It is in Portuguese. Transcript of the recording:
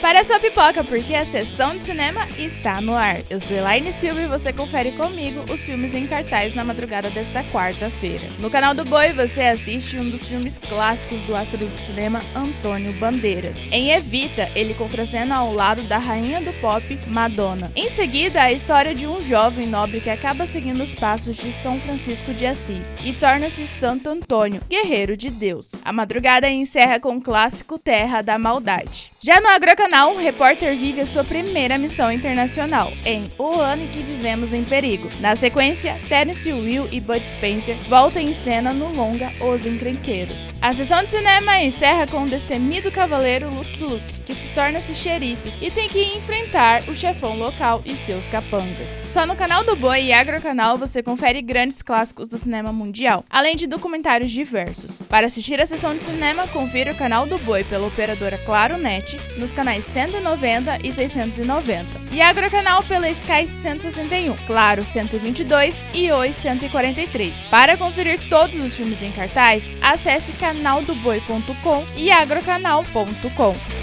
Prepare a sua pipoca, porque a sessão de cinema está no ar. Eu sou Elaine Silva e você confere comigo os filmes em cartaz na madrugada desta quarta-feira. No canal do Boi, você assiste um dos filmes clássicos do astro do cinema Antônio Bandeiras. Em Evita, ele contracena ao lado da rainha do pop, Madonna. Em seguida, a história de um jovem nobre que acaba seguindo os passos de São Francisco de Assis e torna-se Santo Antônio, guerreiro de Deus. A madrugada encerra com o clássico Terra da Maldade. Já no Agrocanal, um repórter vive a sua primeira missão internacional, em O Ano em que Vivemos em Perigo. Na sequência, Terence Will e Bud Spencer voltam em cena no longa Os Encrenqueiros. A sessão de cinema encerra com o destemido cavaleiro Luke Luke, que se torna-se xerife e tem que enfrentar o chefão local e seus capangas. Só no canal do Boi e Agrocanal você confere grandes clássicos do cinema mundial, além de documentários diversos. Para assistir a sessão de cinema, confira o canal do Boi pela operadora Claro Nos canais 190 e 690. E Agrocanal pela Sky 161, Claro 122 e Oi 143. Para conferir todos os filmes em cartaz, acesse canaldoboi.com e agrocanal.com.